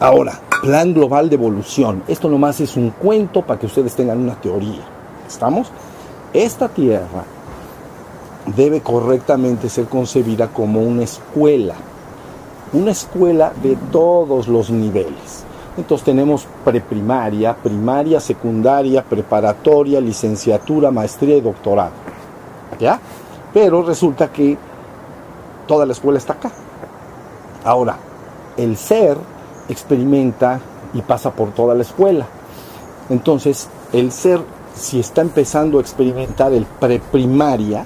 Ahora, plan global de evolución. Esto nomás es un cuento para que ustedes tengan una teoría. ¿Estamos? Esta Tierra debe correctamente ser concebida como una escuela. Una escuela de todos los niveles. Entonces tenemos preprimaria, primaria, secundaria, preparatoria, licenciatura, maestría y doctorado. ¿Ya? Pero resulta que toda la escuela está acá. Ahora, el ser experimenta y pasa por toda la escuela. Entonces, el ser, si está empezando a experimentar el preprimaria,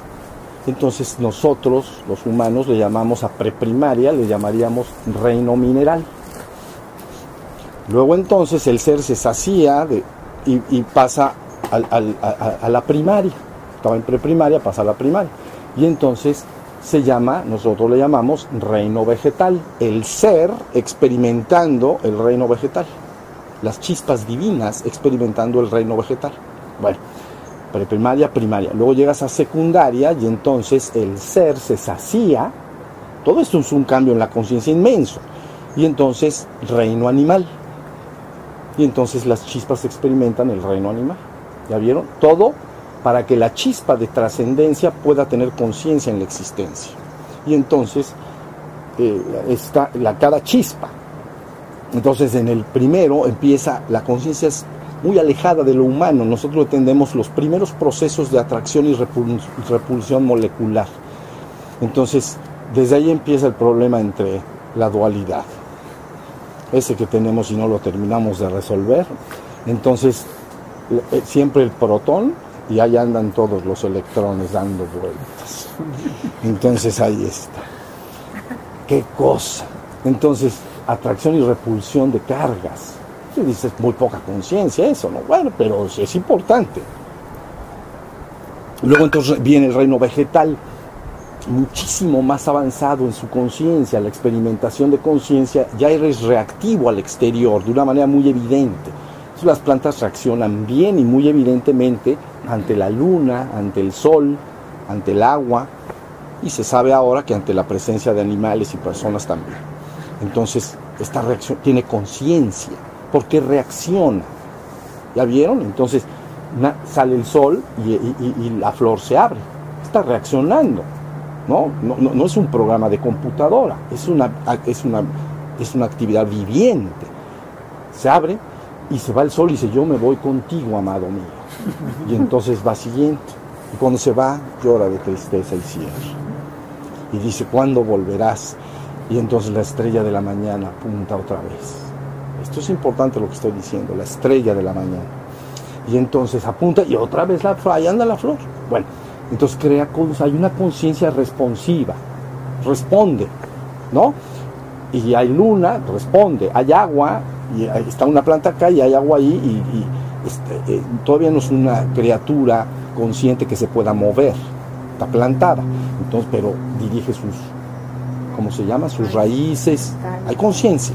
entonces nosotros, los humanos, le llamamos a preprimaria, le llamaríamos reino mineral. Luego entonces el ser se sacía y, pasa a, la primaria. Estaba en preprimaria, pasa a la primaria. Y entonces se llama, nosotros le llamamos reino vegetal. El ser experimentando el reino vegetal. Las chispas divinas experimentando el reino vegetal. Bueno, preprimaria, primaria. Luego llegas a secundaria y entonces el ser se sacía. Todo esto es un cambio en la conciencia inmenso. Y entonces reino animal y entonces las chispas experimentan el reino animal. ¿Ya vieron? Todo para que la chispa de trascendencia pueda tener conciencia en la existencia. Y entonces eh, está la, cada chispa. Entonces en el primero empieza, la conciencia es muy alejada de lo humano. Nosotros entendemos los primeros procesos de atracción y repulsión molecular. Entonces, desde ahí empieza el problema entre la dualidad ese que tenemos y no lo terminamos de resolver. Entonces, eh, siempre el protón y ahí andan todos los electrones dando vueltas. Entonces ahí está. Qué cosa. Entonces, atracción y repulsión de cargas. Se dice muy poca conciencia eso, ¿no? Bueno, pero es importante. Luego entonces viene el reino vegetal muchísimo más avanzado en su conciencia, la experimentación de conciencia, ya eres reactivo al exterior de una manera muy evidente. las plantas reaccionan bien y muy evidentemente ante la luna, ante el sol, ante el agua, y se sabe ahora que ante la presencia de animales y personas también. Entonces, esta reacción tiene conciencia, porque reacciona. ¿Ya vieron? Entonces, sale el sol y la flor se abre. Está reaccionando. ¿no? No, no, es un programa de computadora, es una, es, una, es una actividad viviente. Se abre y se va el sol y dice, yo me voy contigo, amado mío. Y entonces va siguiente. Y cuando se va, llora de tristeza y cierra. Y dice, ¿cuándo volverás? Y entonces la estrella de la mañana apunta otra vez. Esto es importante lo que estoy diciendo, la estrella de la mañana. Y entonces apunta y otra vez la flor, ahí anda la flor. Bueno, entonces crea hay una conciencia responsiva, responde, ¿no? Y hay luna, responde, hay agua, y está una planta acá y hay agua ahí, este, eh, todavía no es una criatura consciente que se pueda mover, está plantada, entonces, pero dirige sus, ¿cómo se llama? Sus raíces, hay conciencia.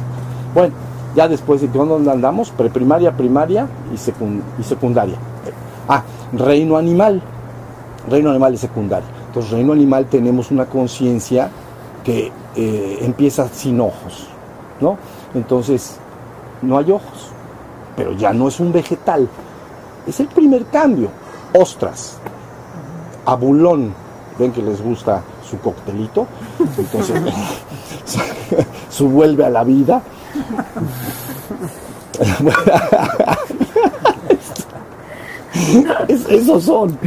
Bueno, ya después de dónde andamos, preprimaria, primaria y, y secundaria. Ah, reino animal reino animal es secundario. Entonces, reino animal tenemos una conciencia que eh, empieza sin ojos, ¿no? Entonces, no hay ojos, pero ya no es un vegetal. Es el primer cambio. Ostras, abulón, ven que les gusta su coctelito, entonces su vuelve a la vida. esos son.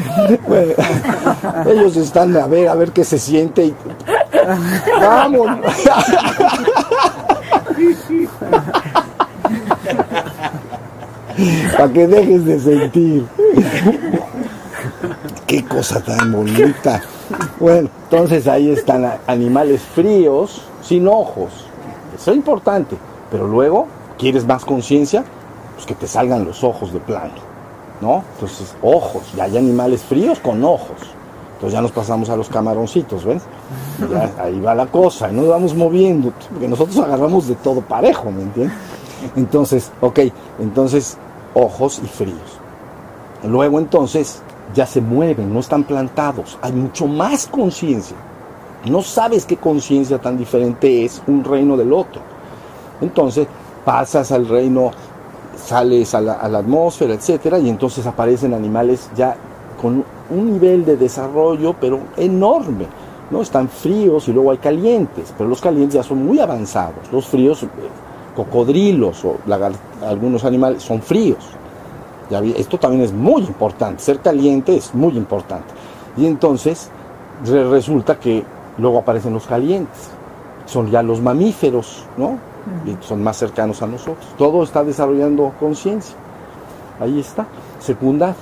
ellos están a ver, a ver qué se siente y. ¡Vamos! Para que dejes de sentir. Qué cosa tan bonita. Bueno, entonces ahí están animales fríos, sin ojos. Eso es importante. Pero luego, ¿quieres más conciencia? Pues que te salgan los ojos de plano. ¿no? Entonces, ojos, ya hay animales fríos con ojos. Entonces ya nos pasamos a los camaroncitos, ¿ven? ahí va la cosa, y nos vamos moviendo, porque nosotros agarramos de todo parejo, ¿me entiendes? Entonces, ok, entonces ojos y fríos. Luego entonces ya se mueven, no están plantados, hay mucho más conciencia. No sabes qué conciencia tan diferente es un reino del otro. Entonces pasas al reino, sales a la, atmósfera, etcétera, y entonces aparecen animales ya con un nivel de desarrollo, pero enorme. ¿no? Están fríos y luego hay calientes, pero los calientes ya son muy avanzados. Los fríos, eh, cocodrilos o algunos animales son fríos. esto también es muy importante. Ser caliente es muy importante. Y entonces resulta que luego aparecen los calientes. Son ya los mamíferos, ¿no? Y son más cercanos a nosotros. Todo está desarrollando conciencia. Ahí está. Secundario.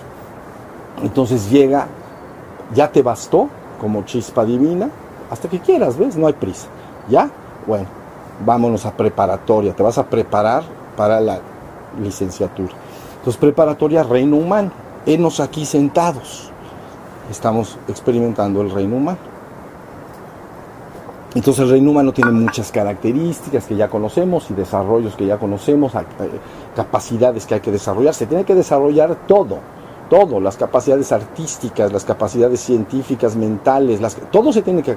Entonces llega, ya te bastó como chispa divina, hasta que quieras, ¿ves? No hay prisa. ¿Ya? Bueno, vámonos a preparatoria. Te vas a preparar para la licenciatura. Entonces, preparatoria, reino humano. Enos aquí sentados. Estamos experimentando el reino humano. Entonces el reino humano tiene muchas características que ya conocemos y desarrollos que ya conocemos, eh, capacidades que hay que desarrollar. Se tiene que desarrollar todo, todo, las capacidades artísticas, las capacidades científicas, mentales, las, todo se tiene que,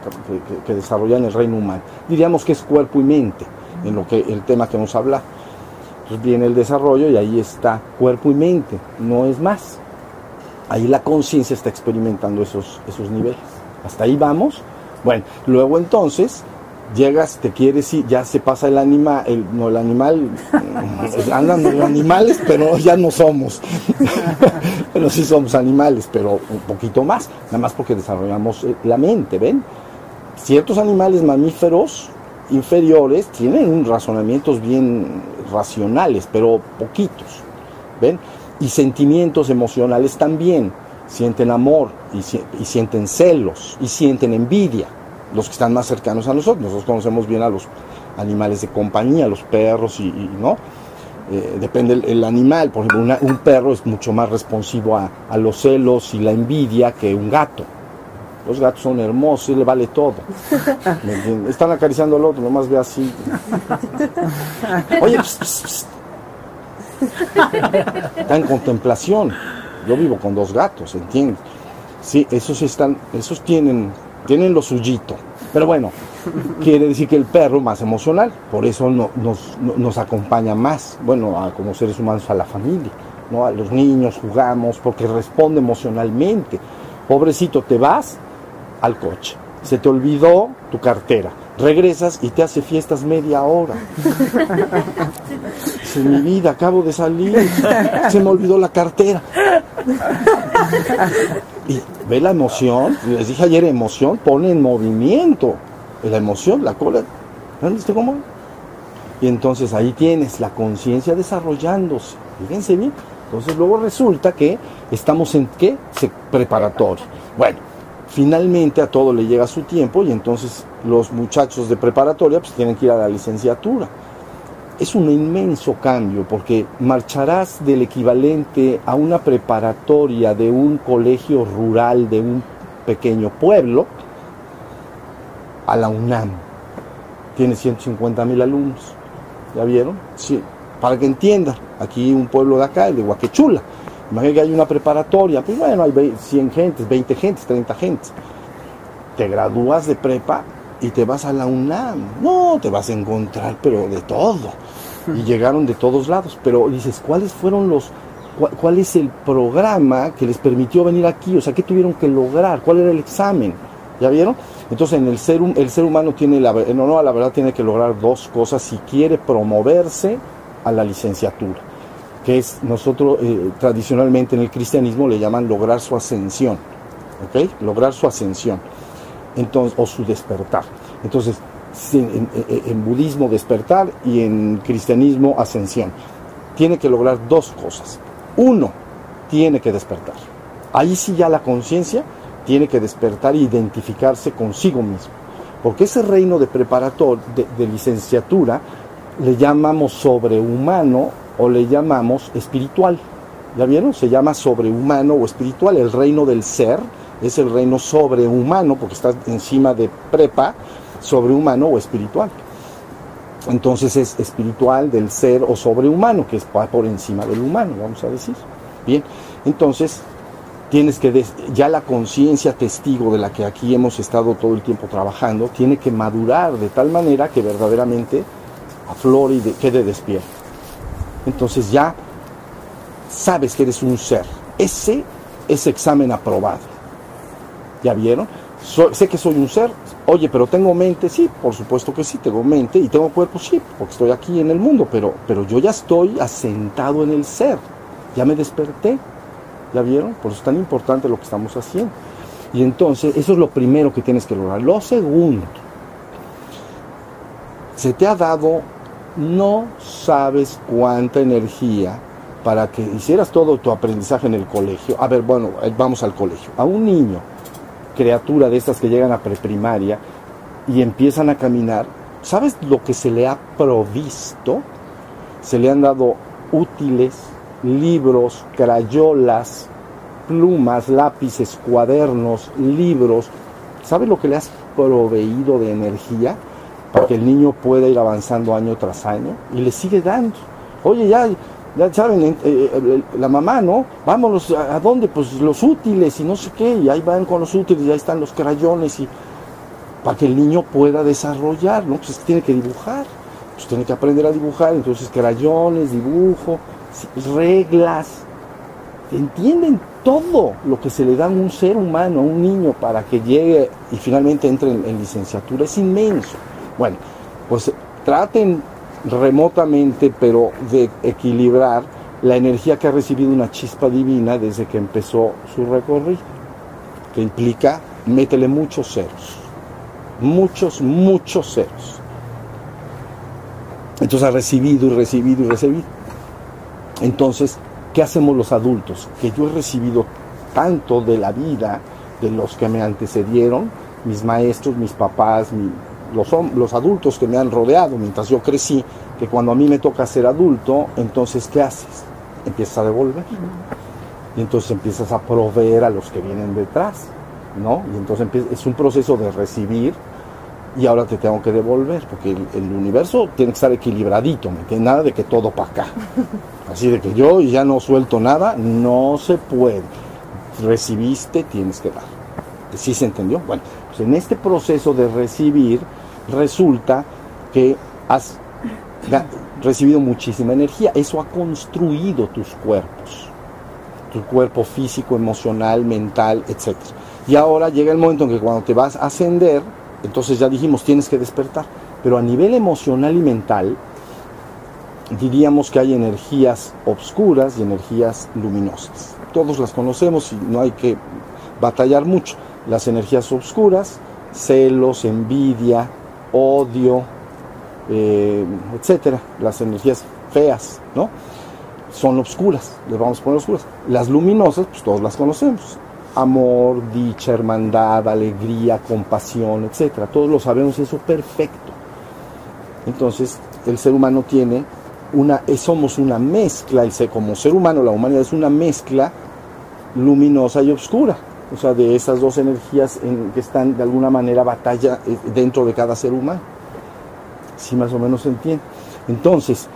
desarrollar en el reino humano. Diríamos que es cuerpo y mente, en lo que el tema que hemos hablado. Entonces viene el desarrollo y ahí está cuerpo y mente, no es más. Ahí la conciencia está experimentando esos, esos niveles. Hasta ahí vamos bueno, luego entonces llegas, te quieres ir, ya se pasa el animal, el, no el animal, andan los animales, pero ya no somos. pero sí somos animales, pero un poquito más, nada más porque desarrollamos eh, la mente, ¿ven? Ciertos animales mamíferos inferiores tienen razonamientos bien racionales, pero poquitos, ¿ven? Y sentimientos emocionales también sienten amor y, sienten celos y sienten envidia, los que están más cercanos a nosotros. Nosotros conocemos bien a los animales de compañía, los perros y, no. Eh, depende el, animal, por ejemplo, un perro es mucho más responsivo a, los celos y la envidia que un gato. Los gatos son hermosos y le vale todo. Están acariciando al otro, nomás ve así. Oye, está en contemplación. Yo vivo con dos gatos, ¿entiendes? Sí, esos están, esos tienen, tienen lo suyito. Pero bueno, quiere decir que el perro más emocional, por eso no, nos, nos acompaña más, bueno, a, como seres humanos a la familia, ¿no? A los niños jugamos porque responde emocionalmente. Pobrecito, te vas al coche, se te olvidó tu cartera, regresas y te hace fiestas media hora. en mi vida, acabo de salir, se me olvidó la cartera. Y ve la emoción, les dije ayer, emoción pone en movimiento. La emoción, la cola, ¿viste cómo? Y entonces ahí tienes la conciencia desarrollándose. Fíjense bien. Entonces luego resulta que estamos en qué? Preparatorio. Bueno, finalmente a todo le llega su tiempo y entonces los muchachos de preparatoria pues tienen que ir a la licenciatura es un inmenso cambio porque marcharás del equivalente a una preparatoria de un colegio rural de un pequeño pueblo a la UNAM. Tiene 150 mil alumnos. ¿Ya vieron? Sí. Para que entiendan, aquí un pueblo de acá, el de Huaquechula. Imagínate que hay una preparatoria, pues bueno, hay 100 gentes, 20 gentes, 30 gentes. Te gradúas de prepa y te vas a la UNAM. No, te vas a encontrar, pero de todo. Y llegaron de todos lados. Pero dices, ¿cuáles fueron los, cuál, es el programa que les permitió venir aquí? O sea, ¿qué tuvieron que lograr? ¿Cuál era el examen? ¿Ya vieron? Entonces, en el ser, el ser humano tiene, la, no, no, la verdad, tiene que lograr dos cosas si quiere promoverse a la licenciatura, que es nosotros eh, tradicionalmente en el cristianismo le llaman lograr su ascensión, ¿ok? Lograr su ascensión entonces, o su despertar. Entonces, en, budismo despertar y en cristianismo ascensión. Tiene que lograr dos cosas. Uno, tiene que despertar. Ahí sí ya la conciencia tiene que despertar e identificarse consigo mismo. Porque ese reino de preparatoria, de licenciatura, le llamamos sobrehumano o le llamamos espiritual. ¿Ya vieron? Se llama sobrehumano o espiritual. El reino del ser es el reino sobrehumano, porque está encima de prepa, sobrehumano o espiritual. Entonces es espiritual del ser o sobrehumano, que es por encima del humano, vamos a decir. Bien, entonces tienes que, ya la conciencia testigo de la que aquí hemos estado todo el tiempo trabajando, tiene que madurar de tal manera que verdaderamente aflore y quede despierto. Entonces ya sabes que eres un ser. Ese es examen aprobado. ¿Ya vieron? sé que soy un ser. Oye, pero tengo mente, sí, por supuesto que sí, tengo mente y tengo cuerpo, sí, porque estoy aquí en el mundo, pero, pero yo ya estoy asentado en el ser. Ya me desperté. ¿Ya vieron? Por eso es tan importante lo que estamos haciendo. Y entonces, eso es lo primero que tienes que lograr. Lo segundo, se te ha dado, no sabes cuánta energía para que hicieras todo tu aprendizaje en el colegio. A ver, bueno, eh, vamos al colegio. A un niño, criatura de estas que llegan a preprimaria y empiezan a caminar, ¿sabes lo que se le ha provisto? Se le han dado útiles, libros, crayolas, plumas, lápices, cuadernos, libros. ¿Sabes lo que le has proveído de energía para que el niño pueda ir avanzando año tras año? Y le sigue dando. Oye, ya, ya saben, eh, eh, la mamá, ¿no? Vámonos, ¿a, dónde? Pues los útiles y no sé qué, y ahí van con los útiles, y ahí están los crayones, y para que el niño pueda desarrollar, ¿no? Pues tiene que dibujar, pues tiene que aprender a dibujar, entonces crayones, dibujo, reglas, entienden todo lo que se le da a un ser humano, a un niño, para que llegue y finalmente entre en, licenciatura, es inmenso. Bueno, pues traten remotamente, pero de equilibrar la energía que ha recibido una chispa divina desde que empezó su recorrido, que implica, métele muchos ceros, muchos, muchos ceros. Entonces ha recibido y recibido y recibido. Entonces, ¿qué hacemos los adultos? Que yo he recibido tanto de la vida de los que me antecedieron, mis maestros, mis papás, los, adultos que me han rodeado mientras yo crecí, que cuando a mí me toca ser adulto, entonces ¿qué haces? Empiezas a devolver. Y entonces empiezas a proveer a los que vienen detrás, ¿no? Y entonces es un proceso de recibir y ahora te tengo que devolver, porque el, universo tiene que estar equilibradito, ¿me Nada de que todo para acá. Así de que yo ya no suelto nada, no se puede. Recibiste, tienes que dar. ¿Sí se entendió? Bueno, pues en este proceso de recibir resulta que has recibido muchísima energía. Eso ha construido tus cuerpos. Tu cuerpo físico, emocional, mental, etc. Y ahora llega el momento en que cuando te vas a ascender, entonces ya dijimos, tienes que despertar. Pero a nivel emocional y mental, diríamos que hay energías obscuras y energías luminosas. Todos las conocemos y no hay que batallar mucho. Las energías obscuras, celos, envidia, odio, eh, etcétera. Las energías feas, ¿no? Son obscuras, les vamos a poner obscuras. Las luminosas, pues todos las conocemos amor, dicha, hermandad, alegría, compasión, etcétera. Todos lo sabemos eso perfecto. Entonces, el ser humano tiene una, eh, somos una mezcla, el ser, como ser humano, la humanidad es una mezcla luminosa y oscura. O sea, de esas dos energías en, que están de alguna manera batalla eh, dentro de cada ser humano. Si más o menos se entiende. Entonces,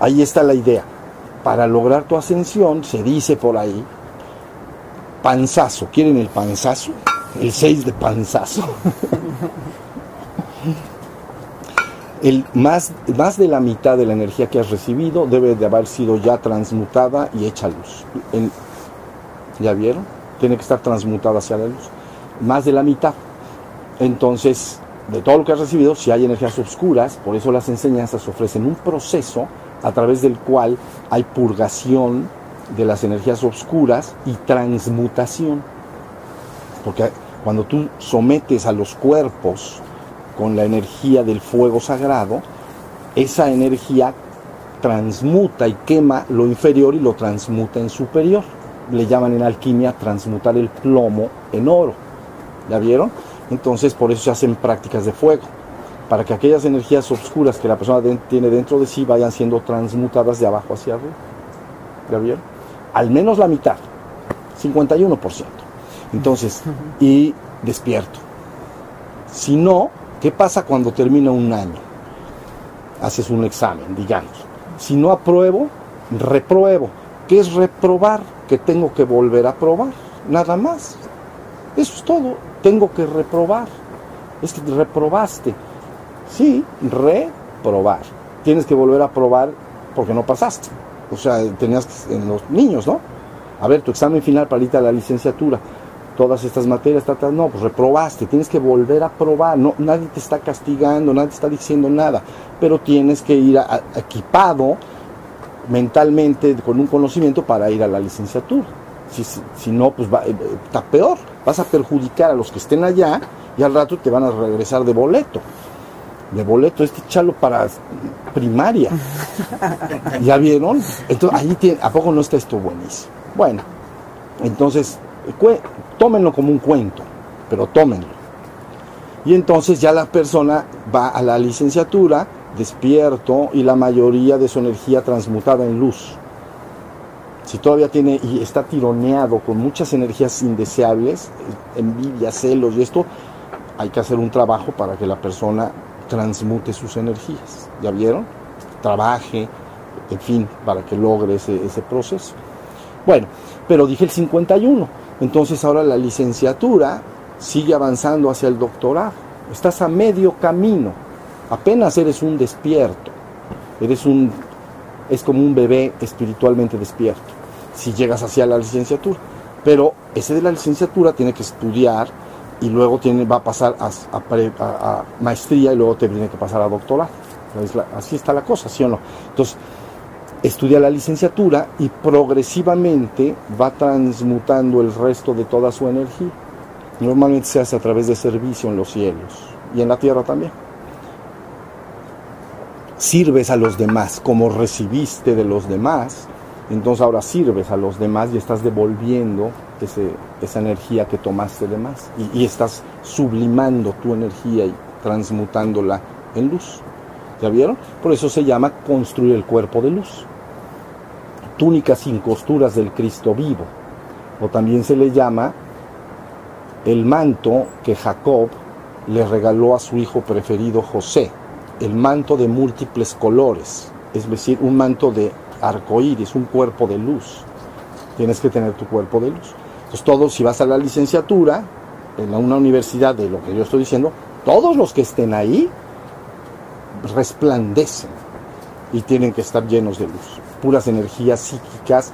ahí está la idea. Para lograr tu ascensión, se dice por ahí, panzazo. ¿Quieren el panzazo? El 6 de panzazo. El más, más de la mitad de la energía que has recibido debe de haber sido ya transmutada y hecha luz. ¿Ya vieron? Tiene que estar transmutada hacia la luz. Más de la mitad. Entonces, de todo lo que has recibido, si hay energías oscuras, por eso las enseñanzas ofrecen un proceso a través del cual hay purgación de las energías oscuras y transmutación. Porque cuando tú sometes a los cuerpos con la energía del fuego sagrado, esa energía transmuta y quema lo inferior y lo transmuta en superior. Le llaman en alquimia transmutar el plomo en oro. ¿Ya vieron? Entonces por eso se hacen prácticas de fuego, para que aquellas energías oscuras que la persona tiene dentro de sí vayan siendo transmutadas de abajo hacia arriba. ¿Ya vieron? al menos la mitad, 51%. Entonces, y despierto. Si no, ¿qué pasa cuando termina un año? Haces un examen, digamos. Si no apruebo, repruebo. ¿Qué es reprobar? Que tengo que volver a probar, nada más. Eso es todo, tengo que reprobar. Es que reprobaste. Sí, reprobar. Tienes que volver a probar porque no pasaste. O sea, tenías en los niños, ¿no? A ver, tu examen final para a la licenciatura, todas estas materias, no, pues reprobaste, tienes que volver a probar, no, nadie te está castigando, nadie te está diciendo nada, pero tienes que ir equipado mentalmente con un conocimiento para ir a la licenciatura. Si, no, pues va, eh, está peor, vas a perjudicar a los que estén allá y al rato te van a regresar de boleto. De boleto, este chalo para primaria. ¿Ya vieron? Entonces, ahí tiene, ¿a poco no está esto buenísimo? Bueno, entonces, tómenlo como un cuento, pero tómenlo. Y entonces ya la persona va a la licenciatura despierto y la mayoría de su energía transmutada en luz. Si todavía tiene y está tironeado con muchas energías indeseables, envidia, celos y esto, hay que hacer un trabajo para que la persona transmute sus energías. ¿Ya vieron? Trabaje, en fin, para que logre ese, proceso. Bueno, pero dije el 51. Entonces ahora la licenciatura sigue avanzando hacia el doctorado. Estás a medio camino. Apenas eres un despierto. Eres un es como un bebé espiritualmente despierto. Si llegas hacia la licenciatura. Pero ese de la licenciatura tiene que estudiar y luego tiene, va a pasar a, maestría y luego te tiene que pasar a doctorado. así está la cosa, ¿sí o no? Entonces, estudia la licenciatura y progresivamente va transmutando el resto de toda su energía. Normalmente se hace a través de servicio en los cielos y en la tierra también. Sirves a los demás como recibiste de los demás, entonces ahora sirves a los demás y estás devolviendo esa energía que tomaste de más y, y estás sublimando tu energía y transmutándola en luz. ¿Ya vieron? Por eso se llama construir el cuerpo de luz túnica sin costuras del Cristo vivo, o también se le llama el manto que Jacob le regaló a su hijo preferido José, el manto de múltiples colores, es decir, un manto de arcoíris, un cuerpo de luz. Tienes que tener tu cuerpo de luz. Entonces, todos, si vas a la licenciatura, en una universidad de lo que yo estoy diciendo, todos los que estén ahí resplandecen y tienen que estar llenos de luz puras energías psíquicas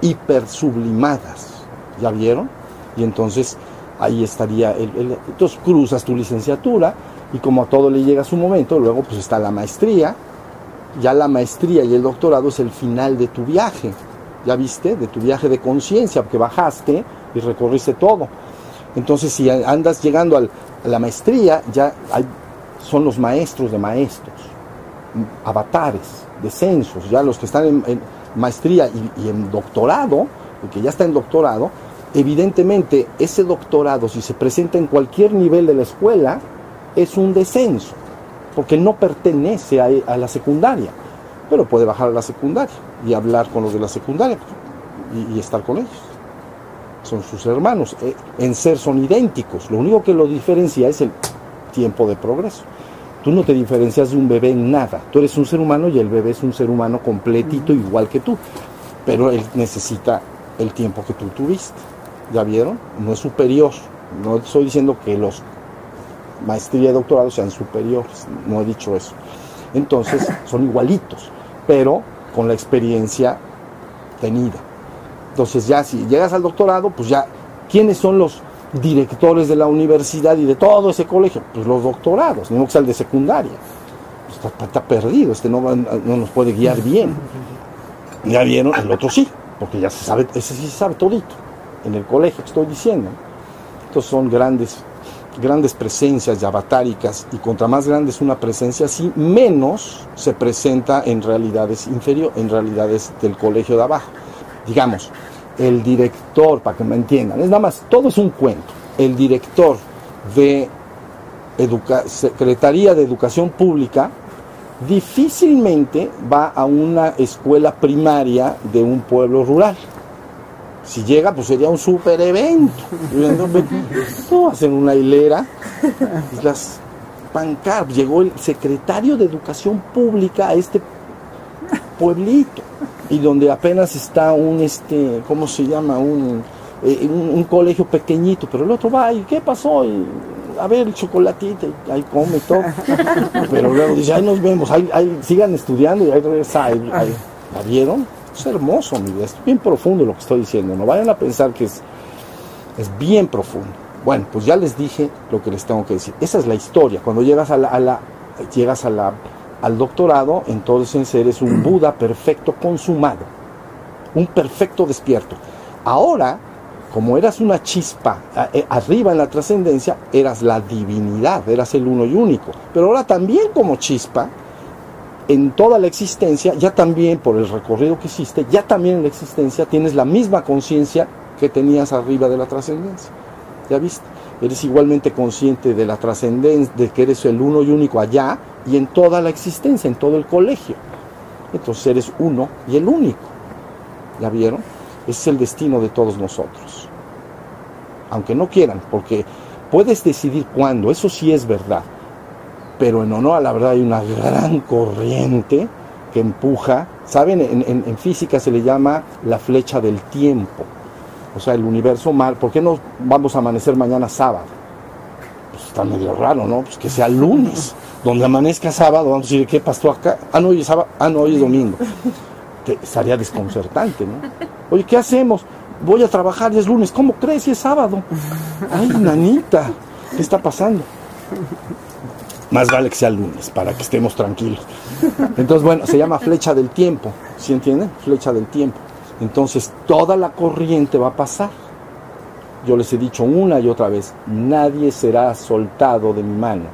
hiper sublimadas. ¿Ya vieron? Y entonces ahí estaría, el, entonces cruzas tu licenciatura y como a todo le llega su momento, luego pues está la maestría, ya la maestría y el doctorado es el final de tu viaje, ¿ya viste? De tu viaje de conciencia, porque bajaste y recorriste todo. Entonces si andas llegando a la maestría, ya son los maestros de maestros, avatares, descensos, ya los que están en, maestría y, en doctorado, el que ya está en doctorado, evidentemente ese doctorado, si se presenta en cualquier nivel de la escuela, es un descenso, porque no pertenece a, la secundaria, pero puede bajar a la secundaria y hablar con los de la secundaria y, y estar con ellos. Son sus hermanos, eh, en ser son idénticos, lo único que lo diferencia es el tiempo de progreso. Tú no te diferencias de un bebé en nada. Tú eres un ser humano y el bebé es un ser humano completito igual que tú. Pero él necesita el tiempo que tú tuviste. ¿Ya vieron? No es superior. No estoy diciendo que los maestría y doctorado sean superiores. No he dicho eso. Entonces son igualitos, pero con la experiencia tenida. Entonces ya si llegas al doctorado, pues ya, ¿quiénes son los directores de la universidad y de todo ese colegio, pues los doctorados, no que sea el de secundaria. Pues está, perdido, este no, no, nos puede guiar bien. Ya vieron, el otro sí, porque ya se sabe, ese sí se sabe todito, en el colegio estoy diciendo. Entonces son grandes, grandes presencias avatáricas y contra más grande es una presencia así, menos se presenta en realidades inferior, en realidades del colegio de abajo. Digamos, el director, para que me entiendan, es nada más, todo es un cuento, el director de Secretaría de Educación Pública difícilmente va a una escuela primaria de un pueblo rural. Si llega, pues sería un super evento. No, hacen una hilera las pancar. Llegó el secretario de Educación Pública a este pueblito y donde apenas está un, este, ¿cómo se llama? Un, eh, un, colegio pequeñito, pero el otro va y ¿qué pasó? Y, a ver, el chocolatito, ahí come todo. Pero luego dice, ahí nos vemos, ahí, sigan estudiando y ahí regresa. ¿La vieron? Es hermoso, mi vida, es bien profundo lo que estoy diciendo. No vayan a pensar que es, es bien profundo. Bueno, pues ya les dije lo que les tengo que decir. Esa es la historia. Cuando llegas a la, llegas a la, al doctorado, entonces eres un Buda perfecto consumado, un perfecto despierto. Ahora, como eras una chispa eh, arriba en la trascendencia, eras la divinidad, eras el uno y único. Pero ahora también como chispa, en toda la existencia, ya también por el recorrido que hiciste, ya también en la existencia tienes la misma conciencia que tenías arriba de la trascendencia. ¿Ya viste? Eres igualmente consciente de la trascendencia, de que eres el uno y único allá y en toda la existencia, en todo el colegio. Entonces eres uno y el único. ¿Ya vieron? Ese es el destino de todos nosotros. Aunque no quieran, porque puedes decidir cuándo, eso sí es verdad. Pero en honor a la verdad hay una gran corriente que empuja, ¿saben? En, física se le llama la flecha del tiempo o sea, el universo mal, ¿por qué no vamos a amanecer mañana sábado? Pues está medio raro, ¿no? Pues que sea lunes, donde amanezca sábado, vamos a decir, ¿qué pasó acá? Ah, no, hoy es sábado, ah, no, hoy es domingo. estaría desconcertante, ¿no? Oye, ¿qué hacemos? Voy a trabajar y es lunes, ¿cómo crees si es sábado? Ay, nanita, ¿qué está pasando? Más vale que sea lunes, para que estemos tranquilos. Entonces, bueno, se llama flecha del tiempo, ¿sí entienden? Flecha del tiempo. Entonces toda la corriente va a pasar. Yo les he dicho una y otra vez, nadie será soltado de mi mano.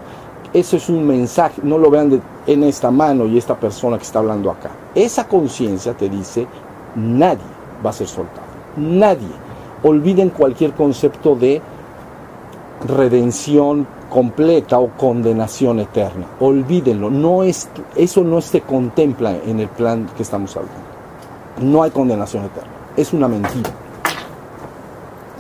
Eso es un mensaje, no lo vean en esta mano y esta persona que está hablando acá. Esa conciencia te dice, nadie va a ser soltado. Nadie. Olviden cualquier concepto de redención completa o condenación eterna. Olvídenlo. No es, eso no se contempla en el plan que estamos hablando no hay condenación eterna. Es una mentira.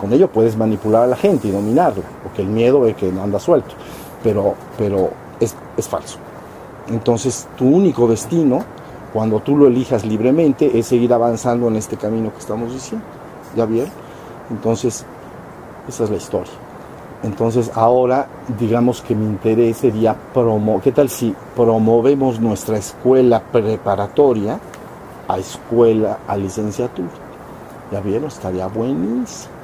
Con ello puedes manipular a la gente y dominarla, porque el miedo es que no anda suelto, pero, pero es, es falso. Entonces, tu único destino, cuando tú lo elijas libremente, es seguir avanzando en este camino que estamos diciendo. ¿Ya vieron? Entonces, esa es la historia. Entonces, ahora, digamos que mi interés sería promover, ¿qué tal si promovemos nuestra escuela preparatoria? a escuela, a licenciatura. Ya vieron, estaría buenísimo.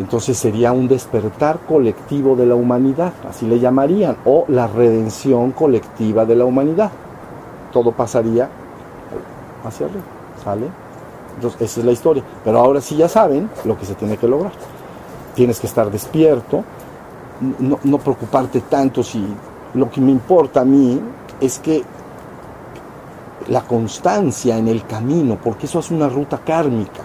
Entonces sería un despertar colectivo de la humanidad, así le llamarían, o la redención colectiva de la humanidad. Todo pasaría hacia arriba, ¿sale? Entonces, esa es la historia. Pero ahora sí ya saben lo que se tiene que lograr. Tienes que estar despierto, no, preocuparte tanto si lo que me importa a mí es que la constancia en el camino, porque eso es una ruta kármica.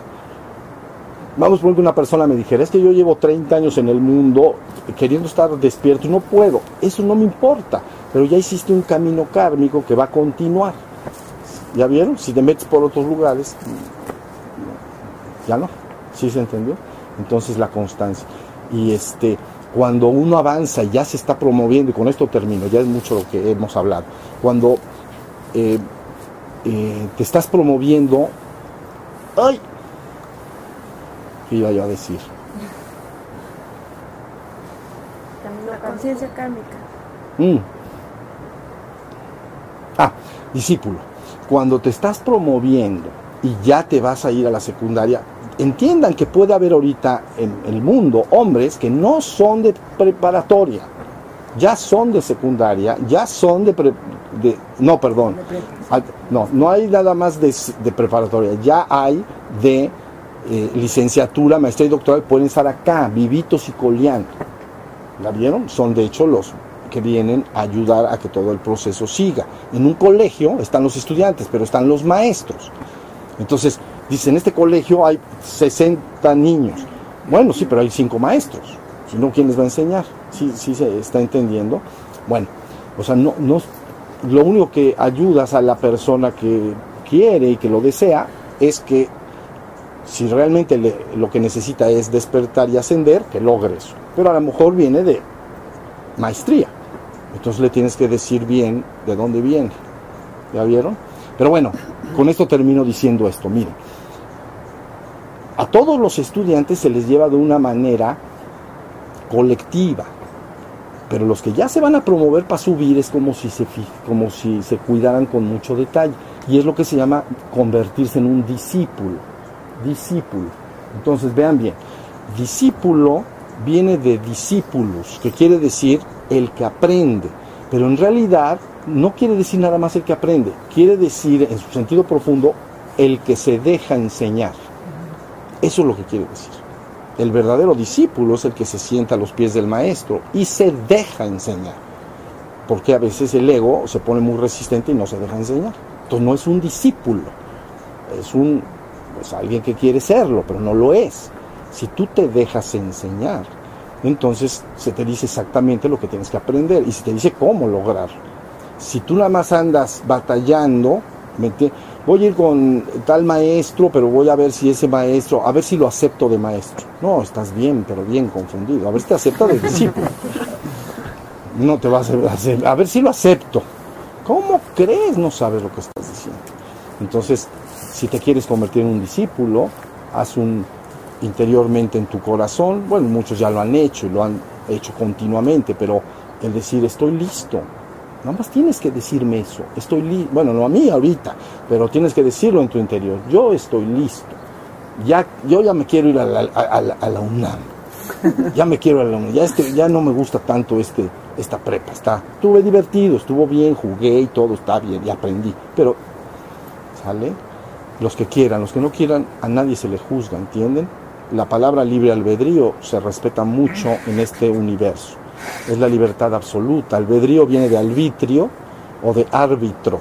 Vamos a poner que una persona me dijera, es que yo llevo 30 años en el mundo queriendo estar despierto y no puedo. Eso no me importa, pero ya hiciste un camino kármico que va a continuar. ¿Ya vieron? Si te metes por otros lugares, ya no. ¿Sí se entendió? Entonces la constancia. Y este, cuando uno avanza y ya se está promoviendo, y con esto termino, ya es mucho lo que hemos hablado, cuando eh, eh, te estás promoviendo. ¡Ay! ¿Qué iba yo a decir? La conciencia kármica. Mm. Ah, discípulo. Cuando te estás promoviendo y ya te vas a ir a la secundaria, entiendan que puede haber ahorita en el mundo hombres que no son de preparatoria, ya son de secundaria, ya son de, no, perdón, no, no hay nada más de, preparatoria, ya hay de eh, licenciatura, maestría y doctorado, pueden estar acá, vivitos y coleando. ¿La vieron? Son de hecho los que vienen a ayudar a que todo el proceso siga. En un colegio están los estudiantes, pero están los maestros. Entonces, dicen, en este colegio hay 60 niños. Bueno, sí, pero hay 5 maestros. Si no, ¿quién les va a enseñar? ¿Sí, sí se está entendiendo? Bueno, o sea, no, no, lo único que ayudas a la persona que quiere y que lo desea es que si realmente lo que necesita es despertar y ascender, que logre eso. Pero a lo mejor viene de maestría. Entonces le tienes que decir bien de dónde viene. ¿Ya vieron? Pero bueno, con esto termino diciendo esto, miren. A todos los estudiantes se les lleva de una manera colectiva, pero los que ya se van a promover para subir es como si se, como si se cuidaran con mucho detalle. Y es lo que se llama convertirse en un discípulo. Discípulo. Entonces vean bien, discípulo viene de discípulos, que quiere decir el que aprende. Pero en realidad no quiere decir nada más el que aprende, quiere decir en su sentido profundo el que se deja enseñar. Eso es lo que quiere decir. El verdadero discípulo es el que se sienta a los pies del maestro y se deja enseñar. Porque a veces el ego se pone muy resistente y no se deja enseñar. Entonces no es un discípulo, es un pues, alguien que quiere serlo, pero no lo es. Si tú te dejas enseñar, entonces se te dice exactamente lo que tienes que aprender y se te dice cómo lograrlo. Si tú nada más andas batallando, voy a ir con tal maestro, pero voy a ver si ese maestro, a ver si lo acepto de maestro. No, estás bien, pero bien confundido. A ver si te acepta de discípulo. No te vas a hacer, a ver si lo acepto. ¿Cómo crees? No sabes lo que estás diciendo. Entonces, si te quieres convertir en un discípulo, haz un interiormente en tu corazón. Bueno, muchos ya lo han hecho y lo han hecho continuamente, pero el decir estoy listo. Nada más tienes que decirme eso. Estoy listo. Bueno, no a mí ahorita, pero tienes que decirlo en tu interior. Yo estoy listo. Ya, yo ya me quiero ir a la, a, la UNAM. Ya me quiero ir a la UNAM. Ya, este, ya no me gusta tanto este, esta prepa. Está, estuve divertido, estuvo bien, jugué y todo está bien y aprendí. Pero, ¿sale? Los que quieran, los que no quieran, a nadie se le juzga, ¿entienden? la palabra libre albedrío se respeta mucho en este universo. Es la libertad absoluta. Albedrío viene de arbitrio o de árbitro.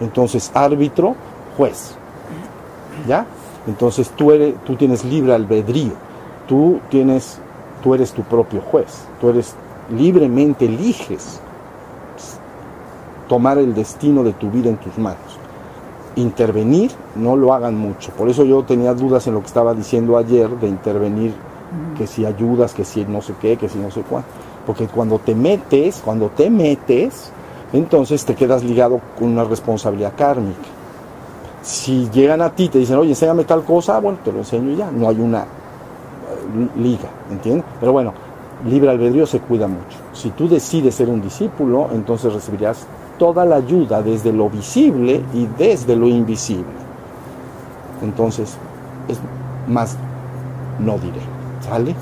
Entonces, árbitro, juez. ¿Ya? Entonces tú eres, tú tienes libre albedrío. Tú tienes, tú eres tu propio juez. Tú eres libremente eliges tomar el destino de tu vida en tus manos intervenir, no lo hagan mucho. Por eso yo tenía dudas en lo que estaba diciendo ayer de intervenir, que si ayudas, que si no sé qué, que si no sé cuánto. Porque cuando te metes, cuando te metes, entonces te quedas ligado con una responsabilidad kármica. Si llegan a ti y te dicen, oye, enséñame tal cosa, bueno, te lo enseño ya. No hay una eh, liga, ¿entiendes? Pero bueno, libre albedrío se cuida mucho. Si tú decides ser un discípulo, entonces recibirás toda la ayuda desde lo visible y desde lo invisible. Entonces, es más, no diré. ¿Sale?